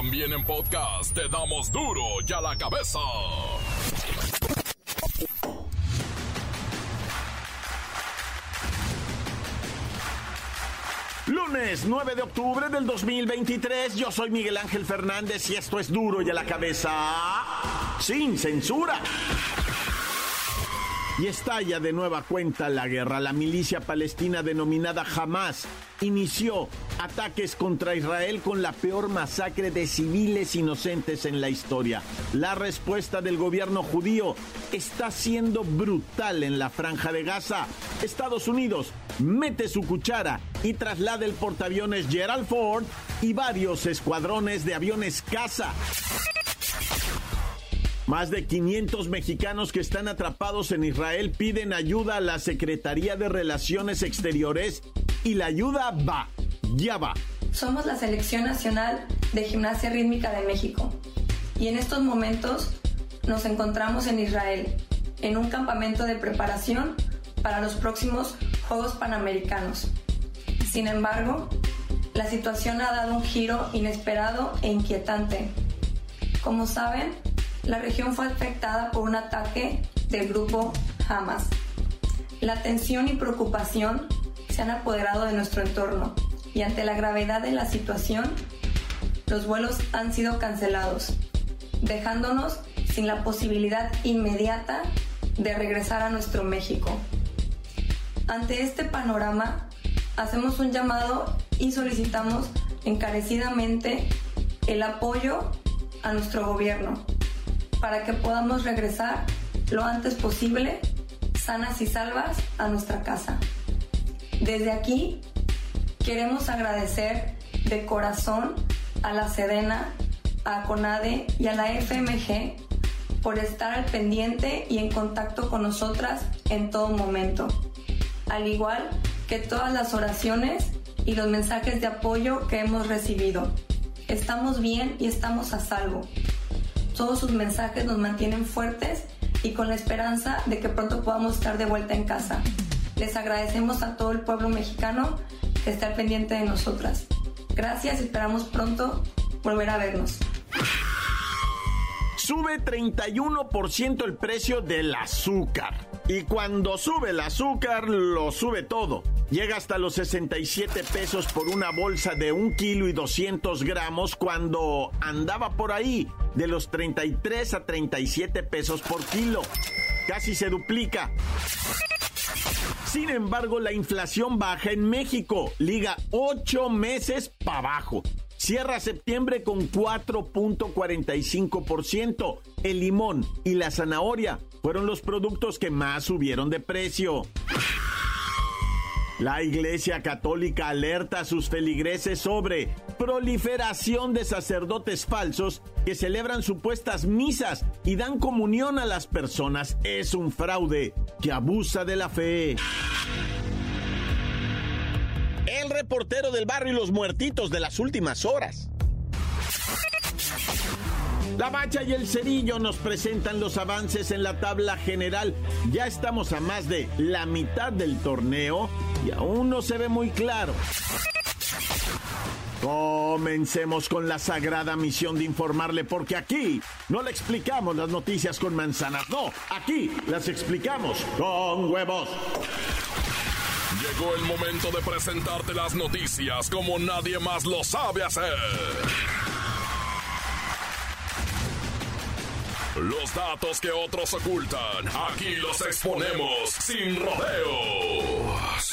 También en podcast te damos duro y a la cabeza. Lunes 9 de octubre del 2023, yo soy Miguel Ángel Fernández y esto es duro y a la cabeza sin censura. Y estalla de nueva cuenta la guerra. La milicia palestina denominada Hamas inició ataques contra Israel con la peor masacre de civiles inocentes en la historia. La respuesta del gobierno judío está siendo brutal en la franja de Gaza. Estados Unidos mete su cuchara y traslada el portaaviones Gerald Ford y varios escuadrones de aviones caza. Más de 500 mexicanos que están atrapados en Israel piden ayuda a la Secretaría de Relaciones Exteriores y la ayuda va, ya va. Somos la Selección Nacional de Gimnasia Rítmica de México y en estos momentos nos encontramos en Israel, en un campamento de preparación para los próximos Juegos Panamericanos. Sin embargo, la situación ha dado un giro inesperado e inquietante. Como saben, la región fue afectada por un ataque del grupo Hamas. La tensión y preocupación se han apoderado de nuestro entorno y ante la gravedad de la situación, los vuelos han sido cancelados, dejándonos sin la posibilidad inmediata de regresar a nuestro México. Ante este panorama, hacemos un llamado y solicitamos encarecidamente el apoyo a nuestro gobierno para que podamos regresar lo antes posible, sanas y salvas, a nuestra casa. Desde aquí queremos agradecer de corazón a la Sedena, a CONADE y a la FMG por estar al pendiente y en contacto con nosotras en todo momento, al igual que todas las oraciones y los mensajes de apoyo que hemos recibido. Estamos bien y estamos a salvo. Todos sus mensajes nos mantienen fuertes y con la esperanza de que pronto podamos estar de vuelta en casa. Les agradecemos a todo el pueblo mexicano que está pendiente de nosotras. Gracias esperamos pronto volver a vernos. Sube 31% el precio del azúcar. Y cuando sube el azúcar, lo sube todo. Llega hasta los 67 pesos por una bolsa de un kilo y 200 gramos cuando andaba por ahí de los 33 a 37 pesos por kilo. Casi se duplica. Sin embargo, la inflación baja en México. Liga 8 meses para abajo. Cierra septiembre con 4.45%. El limón y la zanahoria fueron los productos que más subieron de precio. La Iglesia Católica alerta a sus feligreses sobre proliferación de sacerdotes falsos que celebran supuestas misas y dan comunión a las personas. Es un fraude que abusa de la fe. El reportero del barrio y los muertitos de las últimas horas. La Bacha y el Cerillo nos presentan los avances en la tabla general. Ya estamos a más de la mitad del torneo y aún no se ve muy claro. Comencemos con la sagrada misión de informarle, porque aquí no le explicamos las noticias con manzanas, no, aquí las explicamos con huevos. Llegó el momento de presentarte las noticias como nadie más lo sabe hacer. Los datos que otros ocultan, aquí los exponemos sin rodeos.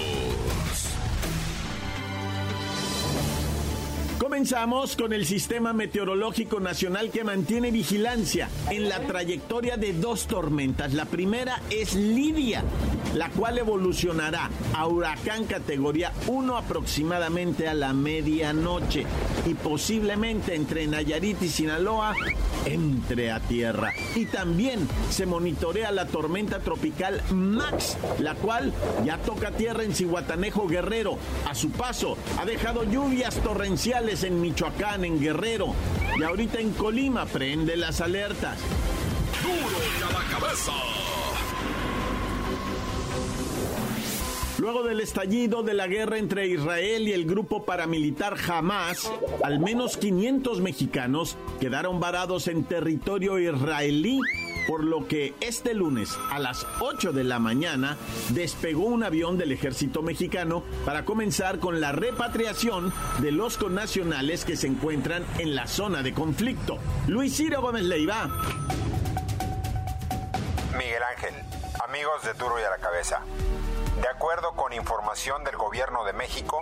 Comenzamos con el Sistema Meteorológico Nacional que mantiene vigilancia en la trayectoria de dos tormentas. La primera es Lidia, la cual evolucionará a huracán categoría 1 aproximadamente a la medianoche y posiblemente entre Nayarit y Sinaloa entre a tierra. Y también se monitorea la tormenta tropical Max, la cual ya toca tierra en Cihuatanejo Guerrero. A su paso ha dejado lluvias torrenciales en Michoacán, en Guerrero y ahorita en Colima prende las alertas. duro y a la cabeza. Luego del estallido de la guerra entre Israel y el grupo paramilitar Hamas, al menos 500 mexicanos quedaron varados en territorio israelí por lo que este lunes a las 8 de la mañana despegó un avión del ejército mexicano para comenzar con la repatriación de los connacionales que se encuentran en la zona de conflicto. Luis Ciro Gómez Leiva. Miguel Ángel, amigos de Duro y a la Cabeza. De acuerdo con información del gobierno de México,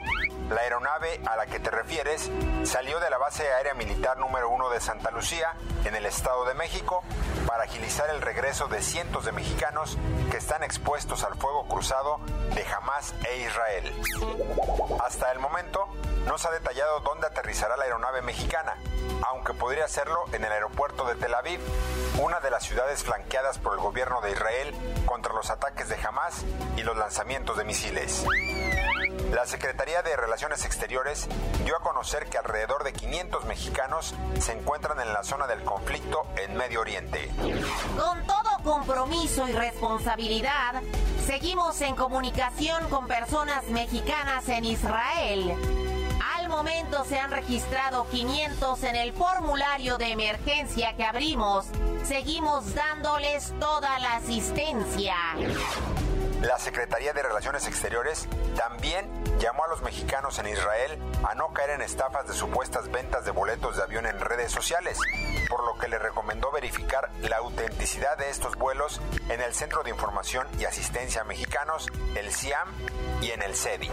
la aeronave a la que te refieres salió de la base aérea militar número 1 de Santa Lucía, en el Estado de México, para agilizar el regreso de cientos de mexicanos que están expuestos al fuego cruzado de Hamas e Israel. Hasta el momento, no se ha detallado dónde aterrizará la aeronave mexicana, aunque podría hacerlo en el aeropuerto de Tel Aviv, una de las ciudades flanqueadas por el gobierno de Israel contra los ataques de Hamas y los lanzamientos de misiles. La Secretaría de Relaciones Exteriores dio a conocer que alrededor de 500 mexicanos se encuentran en la zona del conflicto en Medio Oriente. Con todo compromiso y responsabilidad, seguimos en comunicación con personas mexicanas en Israel. Al momento se han registrado 500 en el formulario de emergencia que abrimos. Seguimos dándoles toda la asistencia. La Secretaría de Relaciones Exteriores también llamó a los mexicanos en Israel a no caer en estafas de supuestas ventas de boletos de avión en redes sociales, por lo que le recomendó verificar la autenticidad de estos vuelos en el Centro de Información y Asistencia a Mexicanos, el CIAM y en el CEDI.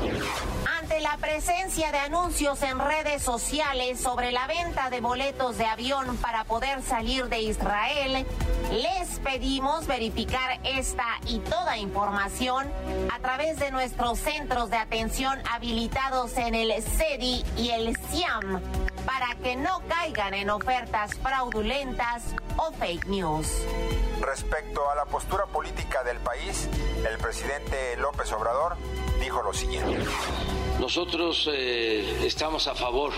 Ante la presencia de anuncios en redes sociales sobre la venta de boletos de avión para poder salir de Israel, les pedimos verificar esta y toda información a través de nuestros centros de atención habilitados en el CEDI y el CIAM para que no caigan en ofertas fraudulentas o fake news. Respecto a la postura política del país, el presidente López Obrador dijo lo siguiente. Nosotros eh, estamos a favor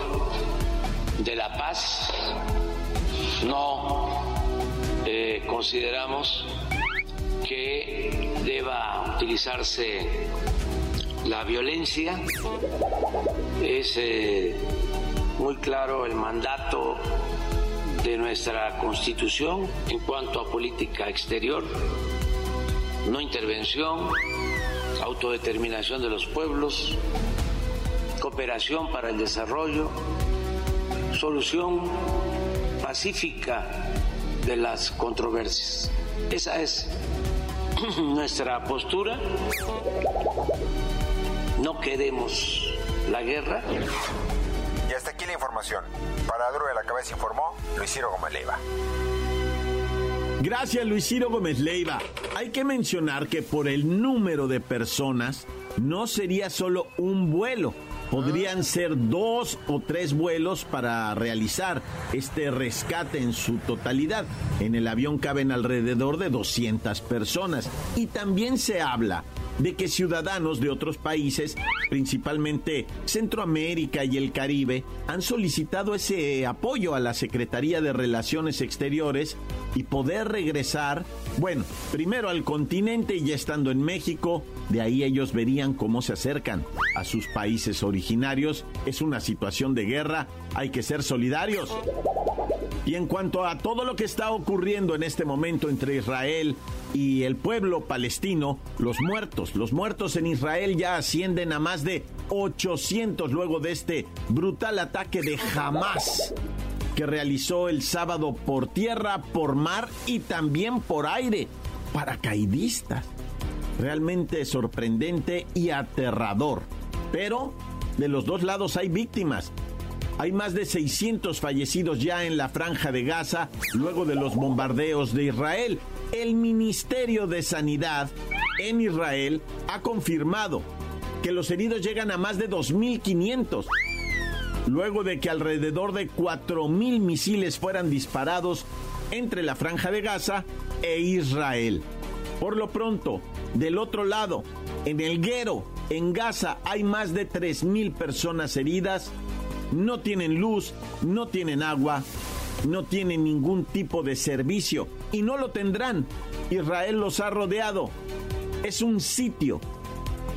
de la paz, no eh, consideramos que deba utilizarse la violencia. Es eh, muy claro el mandato de nuestra Constitución en cuanto a política exterior, no intervención, autodeterminación de los pueblos, cooperación para el desarrollo, solución pacífica de las controversias. Esa es nuestra postura. No queremos la guerra. Y hasta aquí la información. Para Duro de la Cabeza informó Luis Ciro Gómez Leiva. Gracias Luis Ciro Gómez Leiva. Hay que mencionar que por el número de personas no sería solo un vuelo podrían ser dos o tres vuelos para realizar este rescate en su totalidad. En el avión caben alrededor de 200 personas. Y también se habla de que ciudadanos de otros países, principalmente Centroamérica y el Caribe, han solicitado ese apoyo a la Secretaría de Relaciones Exteriores y poder regresar, bueno, primero al continente y ya estando en México, de ahí ellos verían cómo se acercan a sus países originarios. Es una situación de guerra, hay que ser solidarios. Y en cuanto a todo lo que está ocurriendo en este momento entre Israel y el pueblo palestino, los muertos, los muertos en Israel ya ascienden a más de 800 luego de este brutal ataque de Hamas que realizó el sábado por tierra, por mar y también por aire. Paracaidistas. Realmente sorprendente y aterrador. Pero de los dos lados hay víctimas. Hay más de 600 fallecidos ya en la franja de Gaza luego de los bombardeos de Israel. El Ministerio de Sanidad en Israel ha confirmado que los heridos llegan a más de 2.500, luego de que alrededor de 4.000 misiles fueran disparados entre la franja de Gaza e Israel. Por lo pronto, del otro lado, en el Guero, en Gaza, hay más de 3.000 personas heridas no tienen luz, no tienen agua no tienen ningún tipo de servicio y no lo tendrán. Israel los ha rodeado. Es un sitio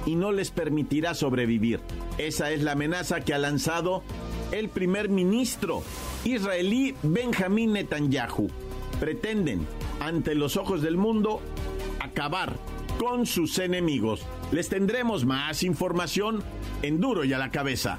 y no les permitirá sobrevivir. Esa es la amenaza que ha lanzado el primer ministro israelí Benjamín Netanyahu. Pretenden, ante los ojos del mundo, acabar con sus enemigos. Les tendremos más información en Duro y a la cabeza.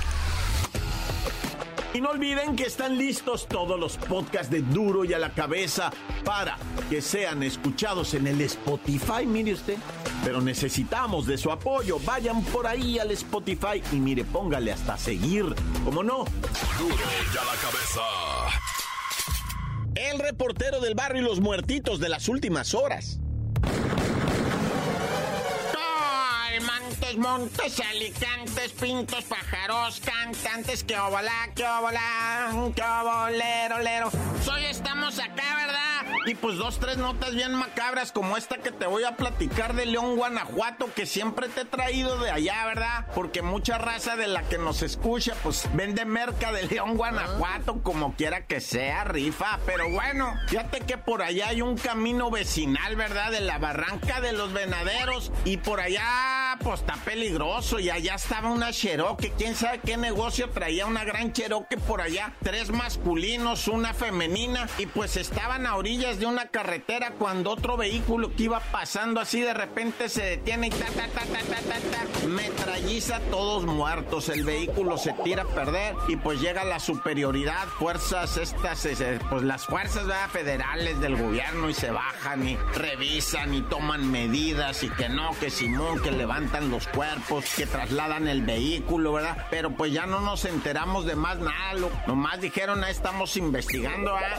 Y no olviden que están listos todos los podcasts de Duro y a la cabeza para que sean escuchados en el Spotify, mire usted. Pero necesitamos de su apoyo. Vayan por ahí al Spotify y mire, póngale hasta seguir. ¿Cómo no? Duro y a la cabeza. El reportero del barrio y los muertitos de las últimas horas. Montes, alicantes, pintos, pájaros, cantantes, que obolá, que obolá, que obolero, lero. Hoy estamos acá, ¿verdad? Y pues dos, tres notas bien macabras como esta que te voy a platicar de León, Guanajuato, que siempre te he traído de allá, ¿verdad? Porque mucha raza de la que nos escucha, pues vende merca de León, Guanajuato, como quiera que sea, rifa. Pero bueno, fíjate que por allá hay un camino vecinal, ¿verdad? De la barranca de los venaderos. Y por allá, pues está peligroso. Y allá estaba una Cherokee. Quién sabe qué negocio traía una gran Cherokee por allá. Tres masculinos, una femenina. Y pues estaban a orillas de una carretera cuando otro vehículo que iba pasando así de repente se detiene y ta ta ta ta ta ta, ta metralliza todos muertos. El vehículo se tira a perder y pues llega la superioridad, fuerzas estas, pues las fuerzas federales del gobierno y se bajan y revisan y toman medidas y que no, que Simón, que los cuerpos, que trasladan el vehículo, ¿verdad? Pero pues ya no nos enteramos de más nada, lo, nomás dijeron, ahí estamos investigando, ¿ah?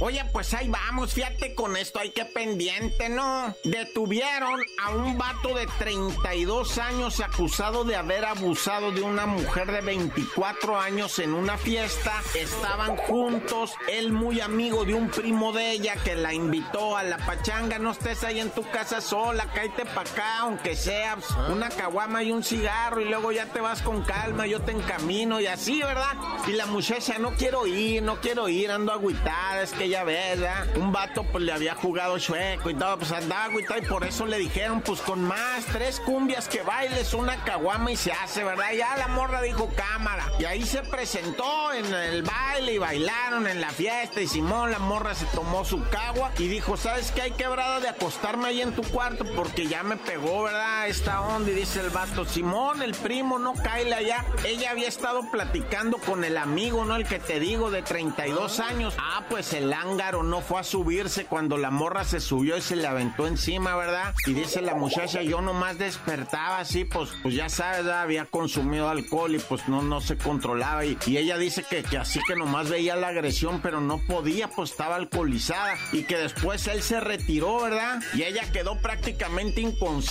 Oye, pues ahí vamos, fíjate con esto, hay que pendiente, ¿no? Detuvieron a un vato de 32 años acusado de haber abusado de una mujer de 24 años en una fiesta. Estaban juntos, él muy amigo de un primo de ella que la invitó a la pachanga. No estés ahí en tu casa sola, cállate pa' acá, aunque sea una caguama y un cigarro y luego ya te vas con calma, yo te encamino y así, ¿verdad? Y la muchacha, no quiero ir, no quiero ir, ando agüitada, es que ya ves, ¿verdad? Un vato pues le había jugado chueco y todo, pues andaba agüitada y por eso le dijeron, pues con más, tres cumbias que bailes, una caguama y se hace, ¿verdad? Ya la morra dijo cámara. Y ahí se presentó en el baile y bailaron en la fiesta y Simón, la morra se tomó su cagua y dijo, ¿sabes qué? Hay quebrada de acostarme ahí en tu cuarto porque ya me pegó, ¿verdad? Esta onda y dice el vato, Simón, el primo, no cae allá. Ella había estado platicando con el amigo, ¿no? El que te digo, de 32 años. Ah, pues el ángaro no fue a subirse cuando la morra se subió y se le aventó encima, ¿verdad? Y dice la muchacha, yo nomás despertaba así, pues, pues ya sabes, había consumido alcohol y pues no, no se controlaba. Y, y ella dice que, que así que nomás veía la agresión, pero no podía, pues estaba alcoholizada. Y que después él se retiró, ¿verdad? Y ella quedó prácticamente inconsciente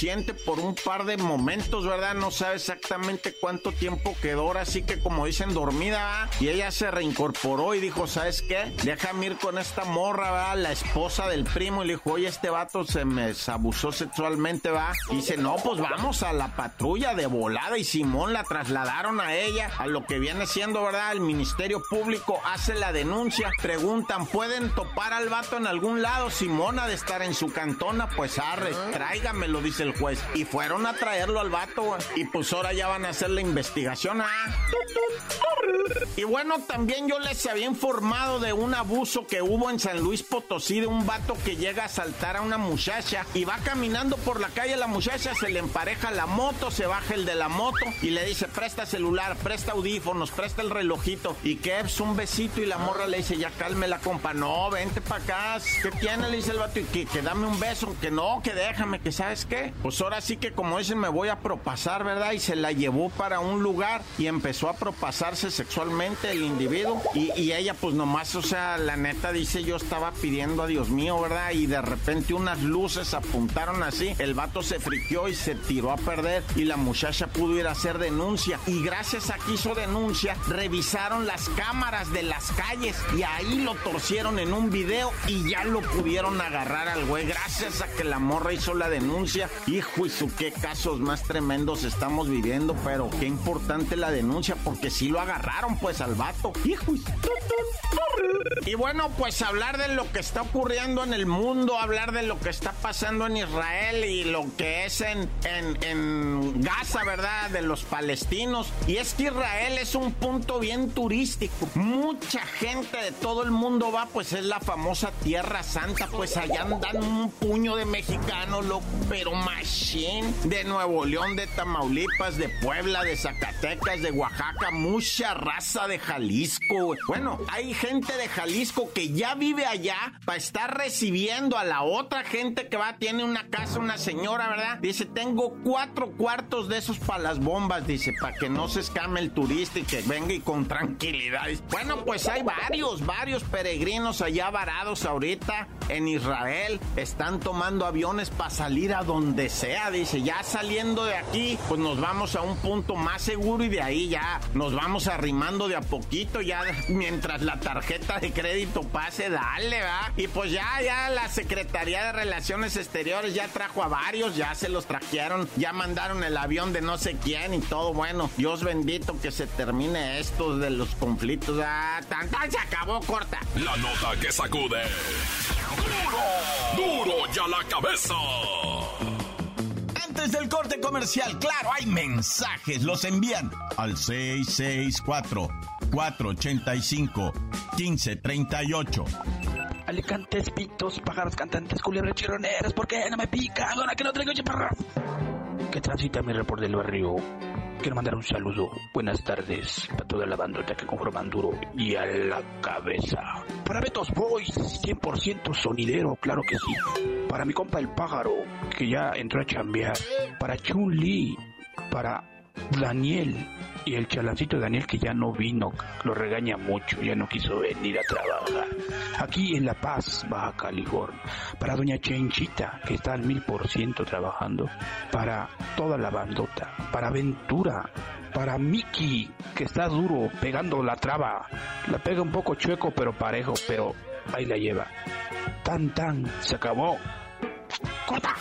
por un par de momentos, ¿verdad? No sabe exactamente cuánto tiempo quedó, ahora sí que como dicen, dormida, ¿verdad? Y ella se reincorporó y dijo, ¿sabes qué? Déjame ir con esta morra, ¿verdad? La esposa del primo y le dijo, oye, este vato se me abusó sexualmente, ¿va? Y dice, no, pues vamos a la patrulla de volada y Simón la trasladaron a ella, a lo que viene siendo, ¿verdad? El Ministerio Público hace la denuncia, preguntan, ¿pueden topar al vato en algún lado? Simón ha de estar en su cantona, pues arre, tráigamelo, dice el juez. Y fueron a traerlo al vato, y pues ahora ya van a hacer la investigación, ¿ah? Y bueno, también yo les había informado de un abuso que hubo en San Luis Potosí de un vato que llega a saltar a una muchacha y va caminando por la calle la muchacha, se le empareja la moto, se baja el de la moto y le dice, presta celular, presta audífonos, presta el relojito y que es un besito y la morra le dice, ya calme la compa, no, vente para acá, ¿qué tiene? Le dice el vato y que, que dame un beso, que no, que déjame, que sabes qué qué? Pues ahora sí que como dicen me voy a propasar, ¿verdad? Y se la llevó para un lugar y empezó a propasarse sexualmente el individuo y, y ella pues nomás, o sea, la neta dice yo estaba pidiendo a Dios mío, ¿verdad? Y de repente unas luces apuntaron así, el vato se friqueó y se tiró a perder y la muchacha pudo ir a hacer denuncia y gracias a que hizo denuncia revisaron las cámaras de las calles y ahí lo torcieron en un video y ya lo pudieron agarrar al güey gracias a que la morra hizo la denuncia. Hijo y su qué casos más tremendos estamos viviendo, pero qué importante la denuncia porque si lo agarraron pues al vato. Hijo y bueno, pues hablar de lo que está ocurriendo en el mundo, hablar de lo que está pasando en Israel y lo que es en, en, en Gaza, ¿verdad? De los palestinos. Y es que Israel es un punto bien turístico. Mucha gente de todo el mundo va, pues es la famosa Tierra Santa, pues allá andan un puño de mexicanos, pero machine, de Nuevo León, de Tamaulipas, de Puebla, de Zacatecas, de Oaxaca, mucha raza de Jalisco. Bueno, hay gente de Jalisco que ya vive allá para estar recibiendo a la otra gente que va, tiene una casa, una señora, ¿verdad? Dice, tengo cuatro cuartos de esos para las bombas, dice, para que no se escame el turista y que venga y con tranquilidad. Bueno, pues hay varios, varios peregrinos allá varados ahorita en Israel. Están tomando aviones para salir a donde sea, dice, ya saliendo de aquí, pues nos vamos a un punto más seguro y de ahí ya nos vamos arrimando de a poquito, ya mientras la tarjeta de crédito pase, dale, va. Y pues ya, ya la Secretaría de Relaciones Exteriores ya trajo a varios, ya se los trajeron, ya mandaron el avión de no sé quién y todo. Bueno, Dios bendito que se termine esto de los conflictos. Ah, tan, tan se acabó, corta. La nota que sacude. ¡Duro! ¡Duro ya la cabeza! Del corte comercial, claro, hay mensajes. Los envían al 664-485-1538. Alicantes, pitos, pájaros, cantantes, culebras, chironeras, ¿por qué no me pican? Ahora que no traigo chaparras. Que transita mi reporte del barrio. Quiero mandar un saludo. Buenas tardes a toda la bandota que conforman duro y a la cabeza. Para Betos Boys, 100% sonidero, claro que sí. Para mi compa el pájaro, que ya entró a chambear. Para Chun Li. Para Daniel y el chalancito Daniel que ya no vino, lo regaña mucho, ya no quiso venir a trabajar. Aquí en La Paz, Baja California. Para doña Chenchita, que está al mil por ciento trabajando. Para toda la bandota. Para Ventura. Para Mickey, que está duro, pegando la traba. La pega un poco chueco, pero parejo, pero ahí la lleva. Tan tan, se acabó. ¡Corta!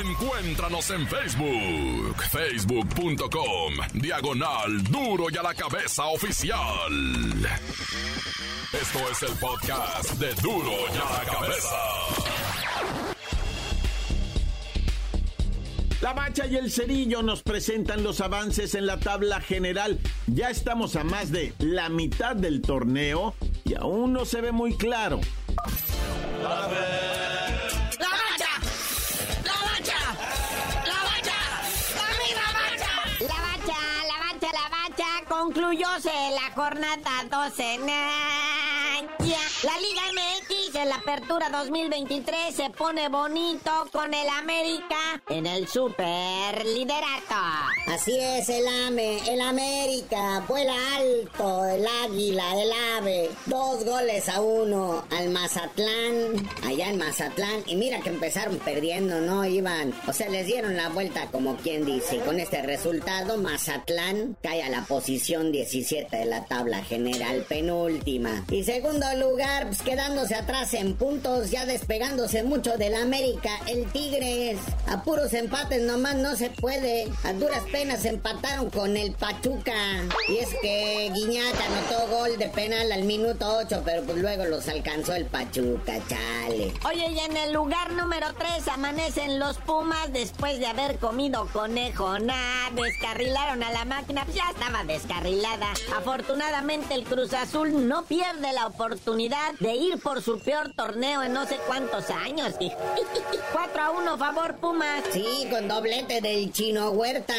Encuéntranos en Facebook, facebook.com, diagonal duro y a la cabeza oficial. Esto es el podcast de duro y a la cabeza. La Bacha y el Cerillo nos presentan los avances en la tabla general. Ya estamos a más de la mitad del torneo y aún no se ve muy claro. Concluyóse la jornada 12. Nah, La apertura 2023 se pone bonito con el América en el super liderato. Así es, el AME, el América, vuela alto, el águila, el ave. Dos goles a uno al Mazatlán, allá en Mazatlán. Y mira que empezaron perdiendo, ¿no? Iban, o sea, les dieron la vuelta como quien dice. Con este resultado, Mazatlán cae a la posición 17 de la tabla general, penúltima. Y segundo lugar, pues quedándose atrás en puntos, ya despegándose mucho del América, el Tigres. A puros empates nomás no se puede. A duras penas empataron con el Pachuca. Y es que Guiñac anotó gol de penal al minuto 8, pero pues luego los alcanzó el Pachuca, chale. Oye, y en el lugar número 3 amanecen los Pumas después de haber comido conejo. Nah, descarrilaron a la máquina, pues ya estaba descarrilada. Afortunadamente el Cruz Azul no pierde la oportunidad de ir por su peor torneo en no sé cuántos años. 4 a 1 favor Pumas. Sí, con doblete del chino Huerta.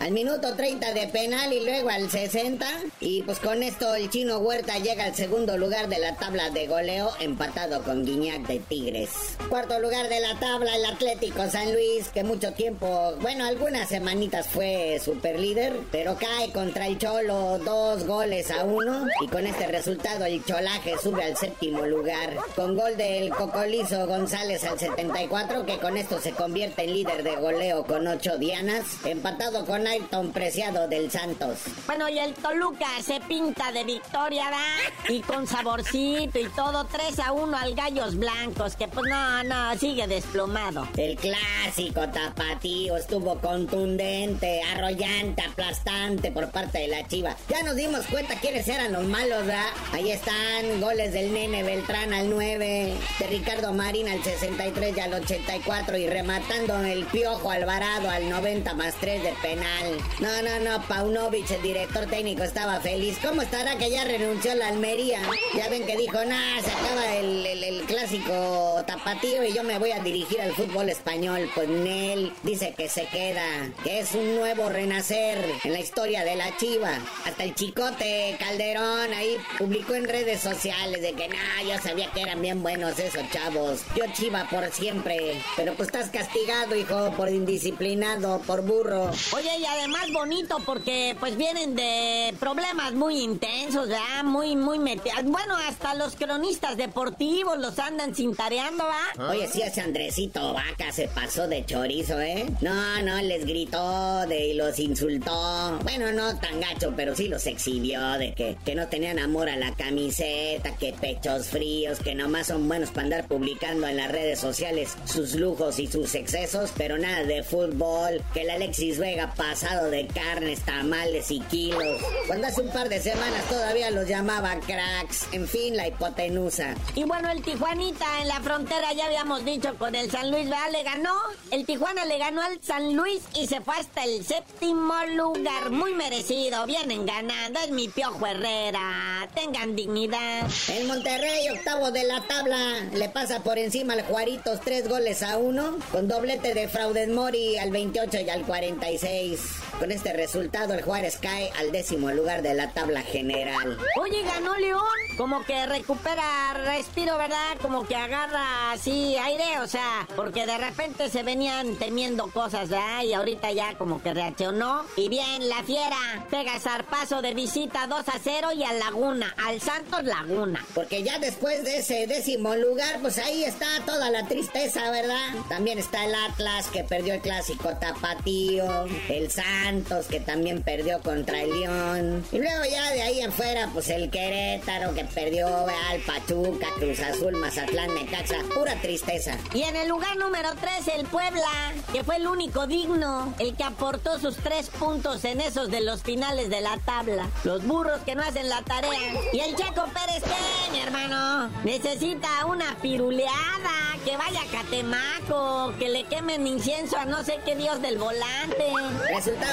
Al minuto 30 de penal y luego al 60. Y pues con esto el chino Huerta llega al segundo lugar de la tabla de goleo empatado con Guiñac de Tigres. Cuarto lugar de la tabla el Atlético San Luis que mucho tiempo, bueno, algunas semanitas fue super líder, pero cae contra el Cholo dos goles a uno y con este resultado el Cholaje sube al séptimo lugar con gol del Cocolizo González al 74 que con esto se convierte en líder de goleo con ocho dianas, empatado con Ayrton Preciado del Santos. Bueno, y el Toluca se pinta de victoria, ¿va? Y con saborcito y todo, 3 a 1 al Gallos Blancos, que pues no, no, sigue desplomado. El clásico tapatío estuvo contundente, arrollante, aplastante por parte de la Chiva. Ya nos dimos cuenta quiénes eran los malos, ¿verdad? Ahí están goles del Nene Beltrán al 9, de Ricardo Marín al 63 y al 84 y rematando el Piojo Alvarado al 90 más 3 de penal. No, no, no, Paunovic, el director técnico, estaba feliz. ¿Cómo estará que ya renunció la Almería? Ya ven que dijo, nah, se acaba el, el clásico tapatío y yo me voy a dirigir al fútbol español. Pues Nel dice que se queda, que es un nuevo renacer en la historia de la Chiva. Hasta el chicote Calderón ahí publicó en redes sociales de que, nah, yo sabía que eran bien buenos esos chavos. Yo Chiva por siempre. Pero pues estás castigado, hijo, por indisciplinado, por burro. Oye, y además bonito porque pues vienen de problemas muy intensos, ¿verdad? Muy, muy metidos. Bueno, hasta los cronistas deportivos los andan cintareando, ¿va? Oye, sí, ese Andresito Vaca se pasó de chorizo, ¿eh? No, no, les gritó de, y los insultó. Bueno, no tan gacho, pero sí los exhibió de que, que no tenían amor a la camiseta, que pechos fríos, que nomás son buenos para andar publicando en las redes sociales sus lujos y sus excesos, pero nada de fútbol, que el Alexis Vega pasado de carnes, tamales y kilos. Cuando hace un par de semanas todavía los llamaba cracks. En fin, la hipotenusa. Y bueno, el Tijuanita en la frontera, ya habíamos dicho, con el San Luis, ¿verdad? Le ganó. El Tijuana le ganó al San Luis y se fue hasta el séptimo lugar. Muy merecido. Vienen ganando. Es mi piojo Herrera. Tengan dignidad. El Monterrey, octavo de la tabla, le pasa por encima al Juaritos tres goles a uno, con doblete de Fraudes Mori al 28 y al 46. Con este resultado, el Juárez cae al décimo lugar de la tabla general. Oye, ganó León. Como que recupera respiro, ¿verdad? Como que agarra así aire, o sea, porque de repente se venían temiendo cosas, ¿verdad? Y ahorita ya como que reaccionó. Y bien, la fiera pega zarpazo de visita 2 a 0 y a Laguna, al Santos Laguna. Porque ya después de ese décimo lugar, pues ahí está toda la tristeza, ¿verdad? También está el Atlas que perdió el clásico tapatío, el Santos que también perdió contra el León. Y luego ya de ahí afuera, pues el Querétaro que perdió al Pachuca, Cruz Azul, Mazatlán, Necaxa, pura tristeza. Y en el lugar número 3, el Puebla, que fue el único digno, el que aportó sus tres puntos en esos de los finales de la tabla. Los burros que no hacen la tarea. Y el Chaco Pérez, ¿qué, mi hermano? Necesita una piruleada, que vaya a Catemaco, que le quemen incienso a no sé qué dios del volante.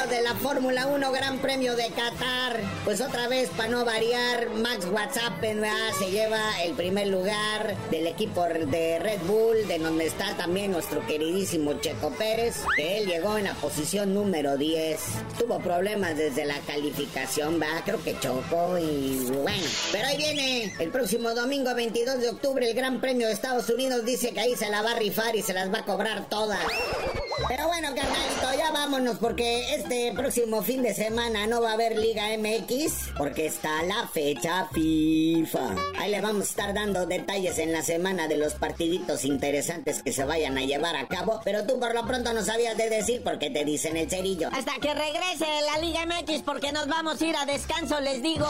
De la Fórmula 1 Gran Premio de Qatar. Pues otra vez, para no variar, Max WhatsApp se lleva el primer lugar del equipo de Red Bull, de donde está también nuestro queridísimo Checo Pérez, que él llegó en la posición número 10. Tuvo problemas desde la calificación, va, creo que chocó y bueno. Pero ahí viene el próximo domingo 22 de octubre el Gran Premio de Estados Unidos. Dice que ahí se la va a rifar y se las va a cobrar todas. Pero bueno, carnalito, ya vámonos porque este próximo fin de semana no va a haber Liga MX porque está la fecha FIFA. Ahí le vamos a estar dando detalles en la semana de los partiditos interesantes que se vayan a llevar a cabo, pero tú por lo pronto no sabías de decir porque te dicen el cerillo. Hasta que regrese la Liga MX porque nos vamos a ir a descanso, les digo.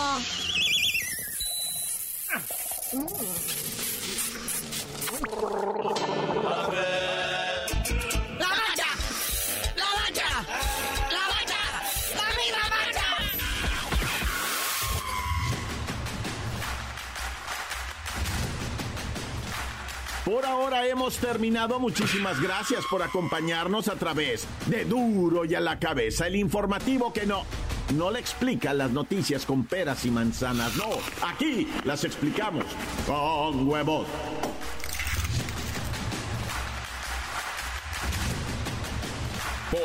Por ahora hemos terminado. Muchísimas gracias por acompañarnos a través de Duro y a la cabeza, el informativo que no, no le explica las noticias con peras y manzanas. No, aquí las explicamos con huevos.